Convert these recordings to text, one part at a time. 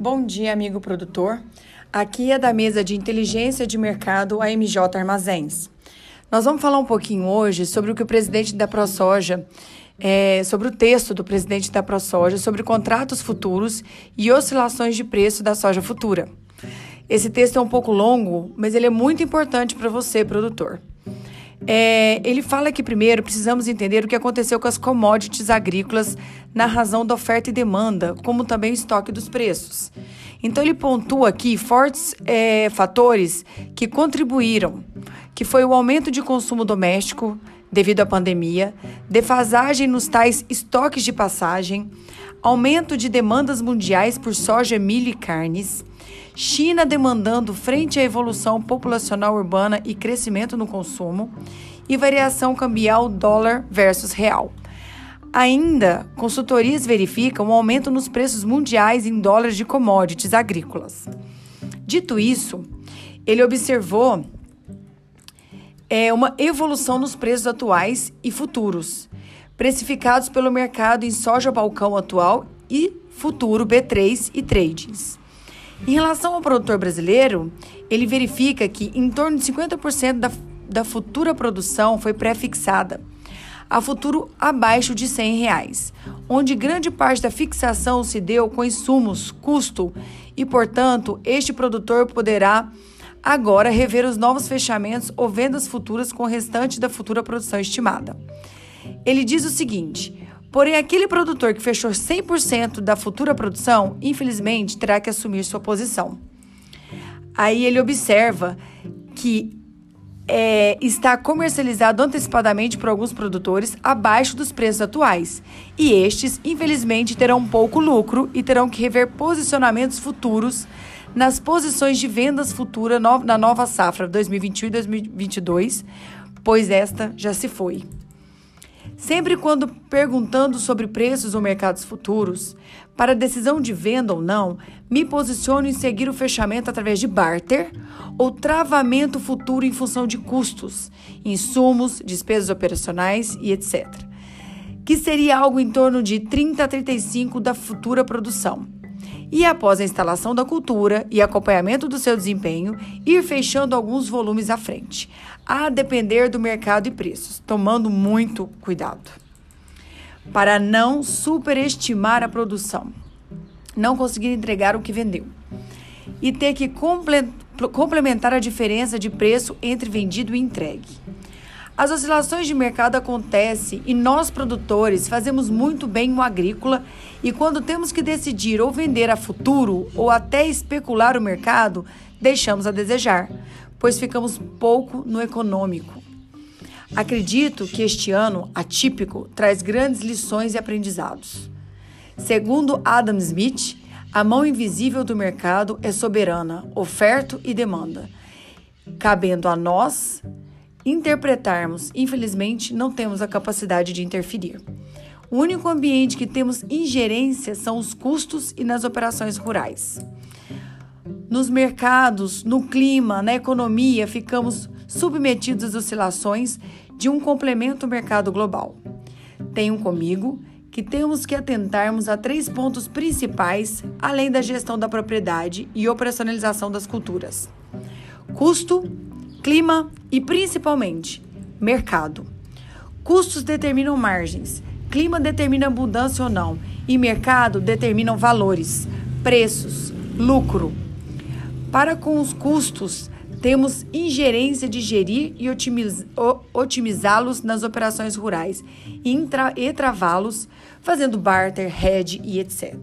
Bom dia, amigo produtor. Aqui é da mesa de inteligência de mercado AMJ Armazéns. Nós vamos falar um pouquinho hoje sobre o que o presidente da ProSoja, é, sobre o texto do presidente da ProSoja sobre contratos futuros e oscilações de preço da soja futura. Esse texto é um pouco longo, mas ele é muito importante para você, produtor. É, ele fala que primeiro precisamos entender o que aconteceu com as commodities agrícolas na razão da oferta e demanda, como também o estoque dos preços. Então ele pontua aqui fortes é, fatores que contribuíram, que foi o aumento de consumo doméstico devido à pandemia, defasagem nos tais estoques de passagem, aumento de demandas mundiais por soja, milho e carnes, China demandando frente à evolução populacional urbana e crescimento no consumo, e variação cambial dólar versus real. Ainda, consultorias verificam um aumento nos preços mundiais em dólares de commodities agrícolas. Dito isso, ele observou é, uma evolução nos preços atuais e futuros, precificados pelo mercado em soja balcão atual e futuro B3 e tradings. Em relação ao produtor brasileiro, ele verifica que em torno de 50% da, da futura produção foi pré-fixada, a futuro abaixo de 100 reais, onde grande parte da fixação se deu com insumos, custo, e, portanto, este produtor poderá agora rever os novos fechamentos ou vendas futuras com o restante da futura produção estimada. Ele diz o seguinte: Porém, aquele produtor que fechou 100% da futura produção, infelizmente, terá que assumir sua posição. Aí ele observa que é, está comercializado antecipadamente por alguns produtores abaixo dos preços atuais. E estes, infelizmente, terão pouco lucro e terão que rever posicionamentos futuros nas posições de vendas futuras na nova safra 2021 e 2022, pois esta já se foi. Sempre quando perguntando sobre preços ou mercados futuros, para decisão de venda ou não, me posiciono em seguir o fechamento através de barter ou travamento futuro em função de custos, insumos, despesas operacionais e etc. Que seria algo em torno de 30 a 35 da futura produção e, após a instalação da cultura e acompanhamento do seu desempenho, ir fechando alguns volumes à frente, a depender do mercado e preços, tomando muito cuidado. Para não superestimar a produção, não conseguir entregar o que vendeu e ter que complementar a diferença de preço entre vendido e entregue. As oscilações de mercado acontecem e nós produtores fazemos muito bem o agrícola e quando temos que decidir ou vender a futuro ou até especular o mercado, deixamos a desejar, pois ficamos pouco no econômico. Acredito que este ano atípico traz grandes lições e aprendizados. Segundo Adam Smith, a mão invisível do mercado é soberana, oferta e demanda, cabendo a nós interpretarmos. Infelizmente, não temos a capacidade de interferir. O único ambiente que temos ingerência são os custos e nas operações rurais. Nos mercados, no clima, na economia, ficamos submetidos às oscilações de um complemento mercado global. Tenham comigo que temos que atentarmos a três pontos principais, além da gestão da propriedade e operacionalização das culturas: custo, clima e principalmente mercado. Custos determinam margens, clima determina abundância ou não, e mercado determinam valores, preços, lucro. Para com os custos, temos ingerência de gerir e otimizá-los nas operações rurais e travá-los, fazendo barter, hedge e etc.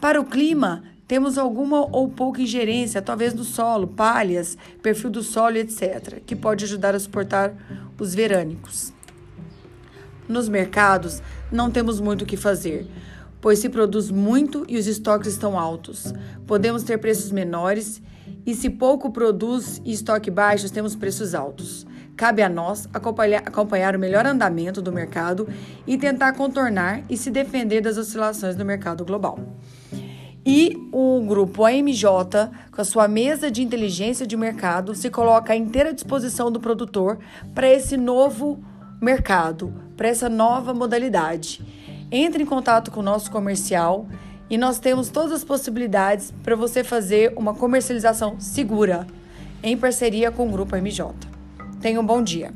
Para o clima, temos alguma ou pouca ingerência, talvez no solo, palhas, perfil do solo, etc., que pode ajudar a suportar os verânicos. Nos mercados, não temos muito o que fazer, pois se produz muito e os estoques estão altos. Podemos ter preços menores e, se pouco produz e estoque baixos, temos preços altos. Cabe a nós acompanhar, o melhor andamento do mercado e tentar contornar e se defender das oscilações do mercado global. E o grupo AMJ, com a sua mesa de inteligência de mercado, se coloca à inteira disposição do produtor para esse novo mercado, para essa nova modalidade. Entre em contato com o nosso comercial e nós temos todas as possibilidades para você fazer uma comercialização segura em parceria com o Grupo MJ. Tenha um bom dia.